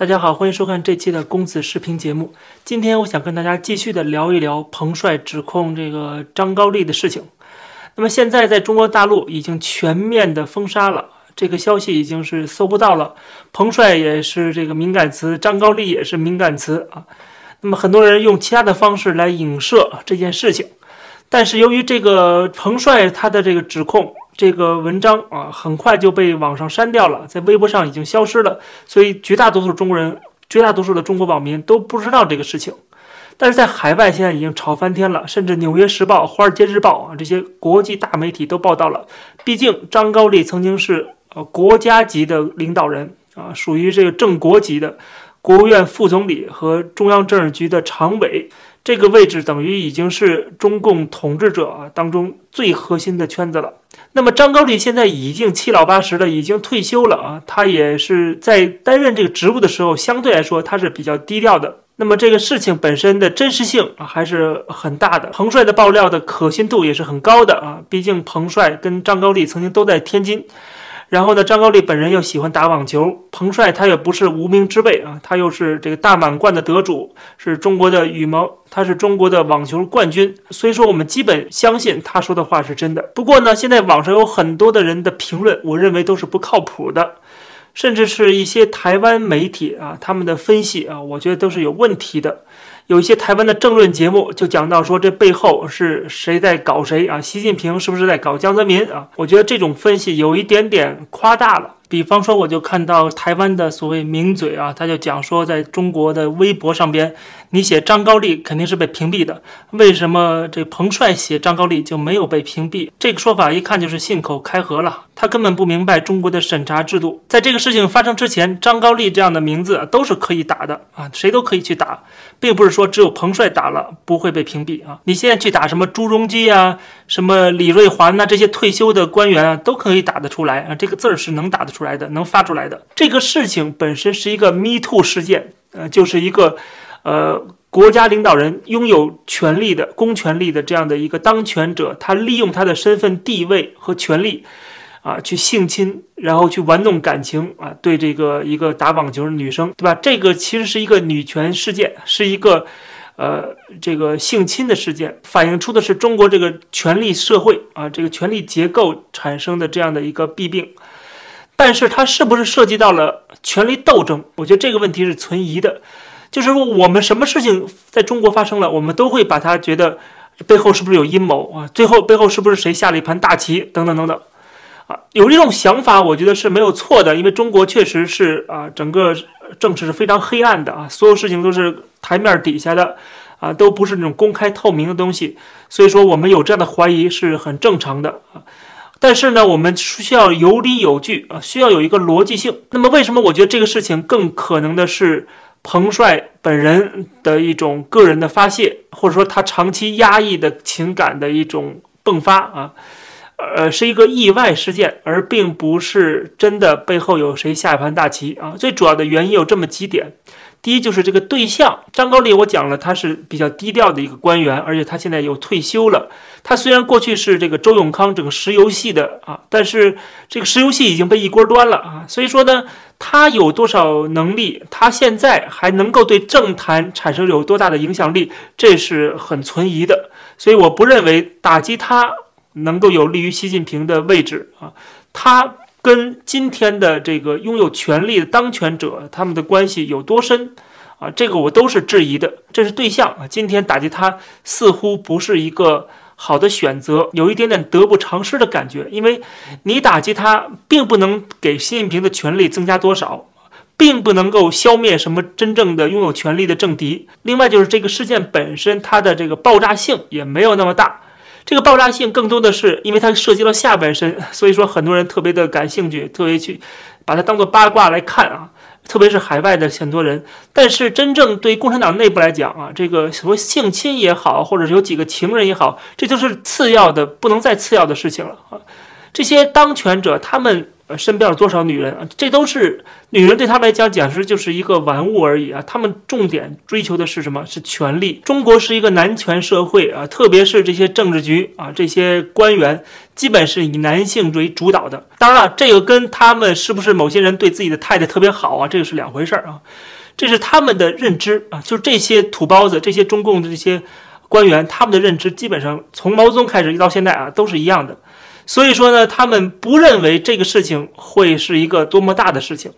大家好，欢迎收看这期的公子视频节目。今天我想跟大家继续的聊一聊彭帅指控这个张高丽的事情。那么现在在中国大陆已经全面的封杀了，这个消息已经是搜不到了。彭帅也是这个敏感词，张高丽也是敏感词啊。那么很多人用其他的方式来影射这件事情，但是由于这个彭帅他的这个指控。这个文章啊，很快就被网上删掉了，在微博上已经消失了，所以绝大多数中国人，绝大多数的中国网民都不知道这个事情。但是在海外现在已经吵翻天了，甚至《纽约时报》《华尔街日报》啊这些国际大媒体都报道了。毕竟张高丽曾经是呃国家级的领导人啊，属于这个正国级的国务院副总理和中央政治局的常委。这个位置等于已经是中共统治者啊当中最核心的圈子了。那么张高丽现在已经七老八十了，已经退休了啊。他也是在担任这个职务的时候，相对来说他是比较低调的。那么这个事情本身的真实性啊还是很大的，彭帅的爆料的可信度也是很高的啊。毕竟彭帅跟张高丽曾经都在天津。然后呢，张高丽本人又喜欢打网球，彭帅他也不是无名之辈啊，他又是这个大满贯的得主，是中国的羽毛，他是中国的网球冠军，所以说我们基本相信他说的话是真的。不过呢，现在网上有很多的人的评论，我认为都是不靠谱的，甚至是一些台湾媒体啊，他们的分析啊，我觉得都是有问题的。有一些台湾的政论节目就讲到说，这背后是谁在搞谁啊？习近平是不是在搞江泽民啊？我觉得这种分析有一点点夸大了。比方说，我就看到台湾的所谓名嘴啊，他就讲说，在中国的微博上边，你写张高丽肯定是被屏蔽的，为什么这彭帅写张高丽就没有被屏蔽？这个说法一看就是信口开河了，他根本不明白中国的审查制度。在这个事情发生之前，张高丽这样的名字都是可以打的啊，谁都可以去打，并不是说只有彭帅打了不会被屏蔽啊。你现在去打什么朱镕基啊，什么李瑞环呐，这些退休的官员啊，都可以打得出来啊，这个字儿是能打得出。出来的能发出来的这个事情本身是一个 Me Too 事件，呃，就是一个，呃，国家领导人拥有权力的公权力的这样的一个当权者，他利用他的身份地位和权力，啊，去性侵，然后去玩弄感情啊，对这个一个打网球的女生，对吧？这个其实是一个女权事件，是一个，呃，这个性侵的事件，反映出的是中国这个权力社会啊，这个权力结构产生的这样的一个弊病。但是它是不是涉及到了权力斗争？我觉得这个问题是存疑的。就是说，我们什么事情在中国发生了，我们都会把它觉得背后是不是有阴谋啊？最后背后是不是谁下了一盘大棋？等等等等，啊，有这种想法，我觉得是没有错的。因为中国确实是啊，整个政治是非常黑暗的啊，所有事情都是台面底下的啊，都不是那种公开透明的东西。所以说，我们有这样的怀疑是很正常的啊。但是呢，我们需要有理有据啊，需要有一个逻辑性。那么，为什么我觉得这个事情更可能的是彭帅本人的一种个人的发泄，或者说他长期压抑的情感的一种迸发啊？呃，是一个意外事件，而并不是真的背后有谁下一盘大棋啊。最主要的原因有这么几点。第一就是这个对象张高丽，我讲了他是比较低调的一个官员，而且他现在又退休了。他虽然过去是这个周永康这个石油系的啊，但是这个石油系已经被一锅端了啊。所以说呢，他有多少能力，他现在还能够对政坛产生有多大的影响力，这是很存疑的。所以我不认为打击他能够有利于习近平的位置啊，他。跟今天的这个拥有权力的当权者，他们的关系有多深啊？这个我都是质疑的。这是对象啊，今天打击他似乎不是一个好的选择，有一点点得不偿失的感觉。因为你打击他，并不能给习近平的权力增加多少，并不能够消灭什么真正的拥有权力的政敌。另外就是这个事件本身，它的这个爆炸性也没有那么大。这个爆炸性更多的是因为它涉及到下半身，所以说很多人特别的感兴趣，特别去把它当做八卦来看啊。特别是海外的很多人，但是真正对共产党内部来讲啊，这个所谓性侵也好，或者是有几个情人也好，这就是次要的，不能再次要的事情了啊。这些当权者他们身边有多少女人啊，这都是女人对他们来讲简直就是一个玩物而已啊。他们重点追求的是什么？是权力。中国是一个男权社会啊，特别是这些政治局啊，这些官员基本是以男性为主导的。当然了，这个跟他们是不是某些人对自己的太太特别好啊，这个是两回事儿啊。这是他们的认知啊，就是这些土包子，这些中共的这些官员，他们的认知基本上从毛泽东开始到现在啊，都是一样的。所以说呢，他们不认为这个事情会是一个多么大的事情。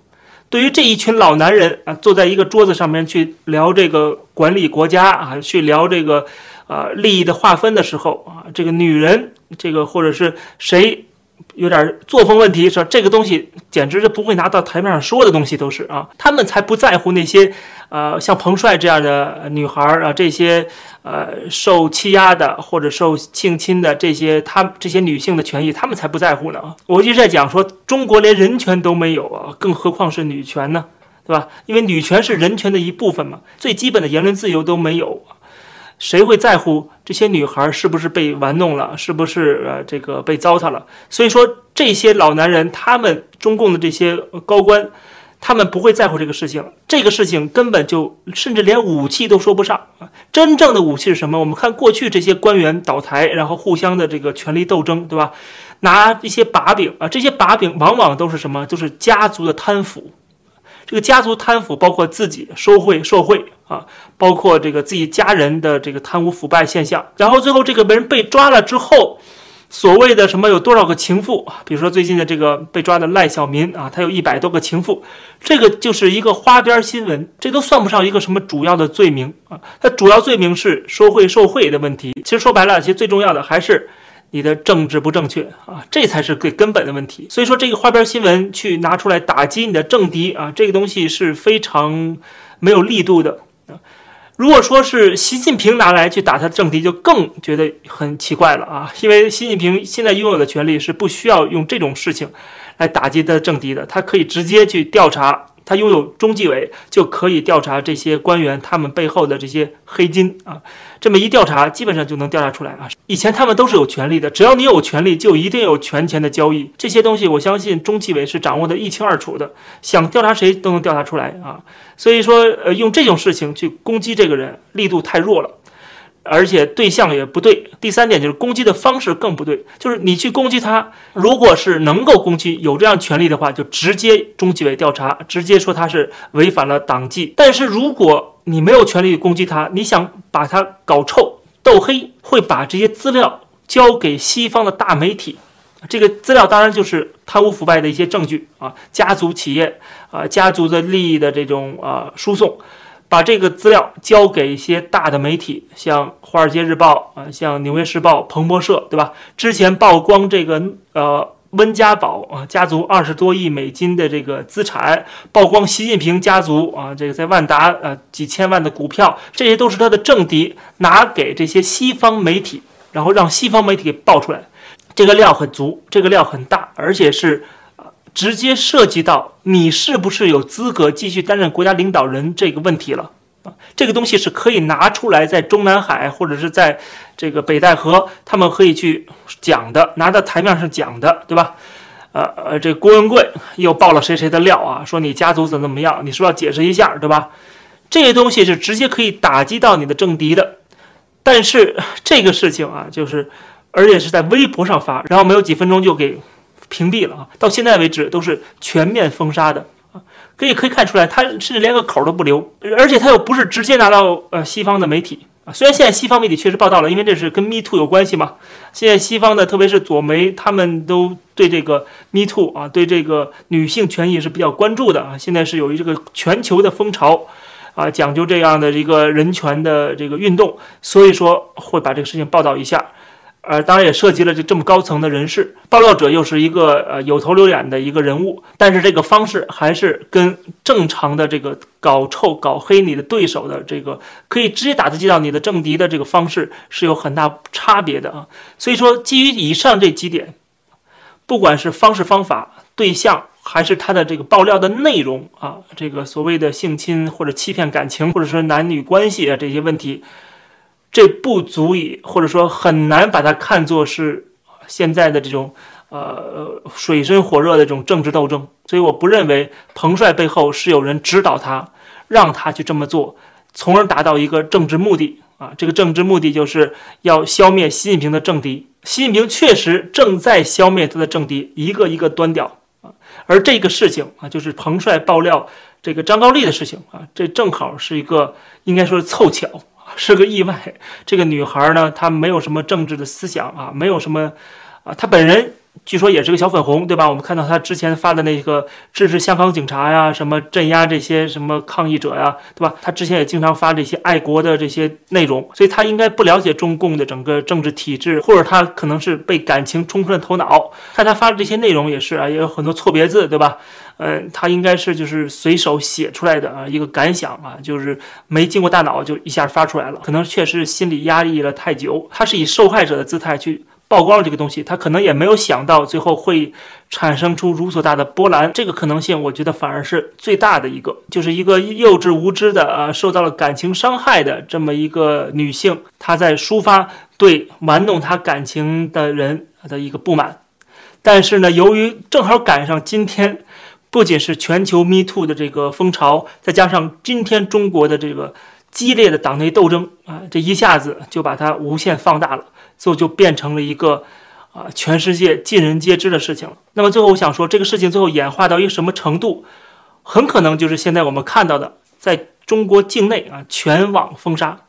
对于这一群老男人啊，坐在一个桌子上面去聊这个管理国家啊，去聊这个呃利益的划分的时候啊，这个女人，这个或者是谁。有点作风问题，是吧？这个东西简直是不会拿到台面上说的东西，都是啊。他们才不在乎那些，呃，像彭帅这样的女孩啊，这些呃受欺压的或者受性侵的这些，他这些女性的权益，他们才不在乎呢。我一直在讲说，中国连人权都没有啊，更何况是女权呢，对吧？因为女权是人权的一部分嘛，最基本的言论自由都没有。谁会在乎这些女孩是不是被玩弄了，是不是呃这个被糟蹋了？所以说这些老男人，他们中共的这些高官，他们不会在乎这个事情。这个事情根本就甚至连武器都说不上啊！真正的武器是什么？我们看过去这些官员倒台，然后互相的这个权力斗争，对吧？拿一些把柄啊，这些把柄往往都是什么？都是家族的贪腐。这个家族贪腐包括自己收贿受贿啊，包括这个自己家人的这个贪污腐败现象。然后最后这个人被抓了之后，所谓的什么有多少个情妇啊？比如说最近的这个被抓的赖小民啊，他有一百多个情妇，这个就是一个花边新闻，这都算不上一个什么主要的罪名啊。他主要罪名是收贿受贿的问题。其实说白了，其实最重要的还是。你的政治不正确啊，这才是最根本的问题。所以说，这个花边新闻去拿出来打击你的政敌啊，这个东西是非常没有力度的啊。如果说是习近平拿来去打他的政敌，就更觉得很奇怪了啊。因为习近平现在拥有的权利是不需要用这种事情来打击他的政敌的，他可以直接去调查。他拥有中纪委，就可以调查这些官员他们背后的这些黑金啊。这么一调查，基本上就能调查出来啊。以前他们都是有权利的，只要你有权利，就一定有权钱的交易。这些东西，我相信中纪委是掌握的一清二楚的，想调查谁都能调查出来啊。所以说，呃，用这种事情去攻击这个人，力度太弱了。而且对象也不对。第三点就是攻击的方式更不对，就是你去攻击他，如果是能够攻击有这样权利的话，就直接中纪委调查，直接说他是违反了党纪。但是如果你没有权利攻击他，你想把他搞臭、斗黑，会把这些资料交给西方的大媒体。这个资料当然就是贪污腐败的一些证据啊，家族企业啊，家族的利益的这种啊输送。把这个资料交给一些大的媒体，像《华尔街日报》啊，像《纽约时报》、彭博社，对吧？之前曝光这个呃温家宝啊家族二十多亿美金的这个资产，曝光习近平家族啊这个在万达呃几千万的股票，这些都是他的政敌拿给这些西方媒体，然后让西方媒体给爆出来。这个料很足，这个料很大，而且是。直接涉及到你是不是有资格继续担任国家领导人这个问题了啊？这个东西是可以拿出来在中南海或者是在这个北戴河，他们可以去讲的，拿到台面上讲的，对吧？呃呃，这郭文贵又爆了谁谁的料啊？说你家族怎么怎么样？你是不是要解释一下，对吧？这些东西是直接可以打击到你的政敌的。但是这个事情啊，就是而且是在微博上发，然后没有几分钟就给。屏蔽了啊！到现在为止都是全面封杀的啊，可以可以看出来，他甚至连个口都不留，而且他又不是直接拿到呃西方的媒体啊。虽然现在西方媒体确实报道了，因为这是跟 Me Too 有关系嘛。现在西方的，特别是左媒，他们都对这个 Me Too 啊，对这个女性权益是比较关注的啊。现在是有一这个全球的风潮啊，讲究这样的一个人权的这个运动，所以说会把这个事情报道一下。呃，当然也涉及了这这么高层的人士，爆料者又是一个呃有头有脸的一个人物，但是这个方式还是跟正常的这个搞臭、搞黑你的对手的这个可以直接打击到你的政敌的这个方式是有很大差别的啊。所以说，基于以上这几点，不管是方式方法、对象，还是他的这个爆料的内容啊，这个所谓的性侵或者欺骗感情，或者说男女关系啊这些问题。这不足以，或者说很难把它看作是现在的这种呃水深火热的这种政治斗争。所以我不认为彭帅背后是有人指导他，让他去这么做，从而达到一个政治目的啊。这个政治目的就是要消灭习近平的政敌。习近平确实正在消灭他的政敌，一个一个端掉啊。而这个事情啊，就是彭帅爆料这个张高丽的事情啊，这正好是一个应该说是凑巧，是个意外。这个女孩呢，她没有什么政治的思想啊，没有什么啊，她本人。据说也是个小粉红，对吧？我们看到她之前发的那个支持香港警察呀，什么镇压这些什么抗议者呀，对吧？她之前也经常发这些爱国的这些内容，所以她应该不了解中共的整个政治体制，或者她可能是被感情冲昏了头脑。看她发的这些内容也是啊，也有很多错别字，对吧？嗯，他应该是就是随手写出来的啊，一个感想啊，就是没经过大脑就一下发出来了，可能确实心理压抑了太久。他是以受害者的姿态去。曝光了这个东西，他可能也没有想到最后会产生出如此大的波澜，这个可能性我觉得反而是最大的一个，就是一个幼稚无知的啊，受到了感情伤害的这么一个女性，她在抒发对玩弄她感情的人的一个不满，但是呢，由于正好赶上今天，不仅是全球 Me Too 的这个风潮，再加上今天中国的这个激烈的党内斗争啊，这一下子就把它无限放大了。最后就变成了一个啊，全世界尽人皆知的事情了。那么最后我想说，这个事情最后演化到一个什么程度，很可能就是现在我们看到的，在中国境内啊全网封杀，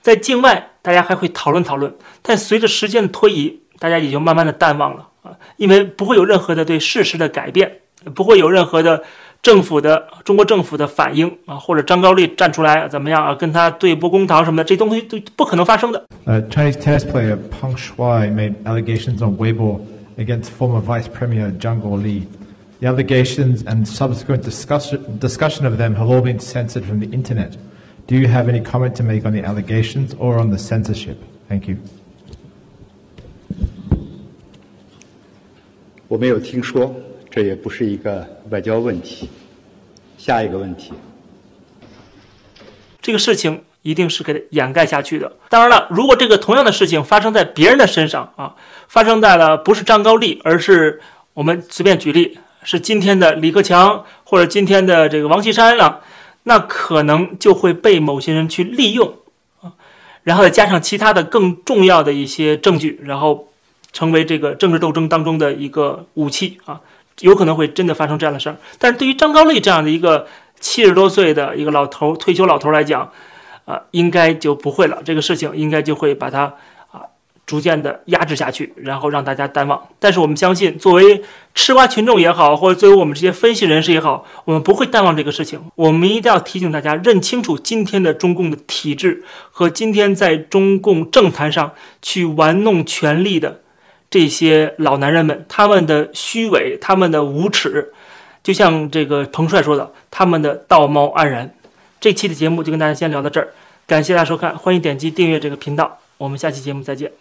在境外大家还会讨论讨论，但随着时间的推移，大家也就慢慢的淡忘了啊，因为不会有任何的对事实的改变，不会有任何的。政府的中国政府的反应啊，或者张高丽站出来怎么样啊，跟他对簿公堂什么的，这东西都不可能发生的。Uh, Chinese tennis player Peng Shuai made allegations on Weibo against former Vice Premier Zhang Guoli. The allegations and subsequent discussion, discussion of them have all been censored from the internet. Do you have any comment to make on the allegations or on the censorship? Thank you. 我没有听说。这也不是一个外交问题。下一个问题，这个事情一定是给它掩盖下去的。当然了，如果这个同样的事情发生在别人的身上啊，发生在了不是张高丽，而是我们随便举例，是今天的李克强或者今天的这个王岐山了，那可能就会被某些人去利用啊，然后再加上其他的更重要的一些证据，然后成为这个政治斗争当中的一个武器啊。有可能会真的发生这样的事儿，但是对于张高丽这样的一个七十多岁的一个老头退休老头来讲，啊，应该就不会了。这个事情应该就会把它啊逐渐的压制下去，然后让大家淡忘。但是我们相信，作为吃瓜群众也好，或者作为我们这些分析人士也好，我们不会淡忘这个事情。我们一定要提醒大家，认清楚今天的中共的体制和今天在中共政坛上去玩弄权力的。这些老男人们，他们的虚伪，他们的无耻，就像这个彭帅说的，他们的道貌岸然。这期的节目就跟大家先聊到这儿，感谢大家收看，欢迎点击订阅这个频道，我们下期节目再见。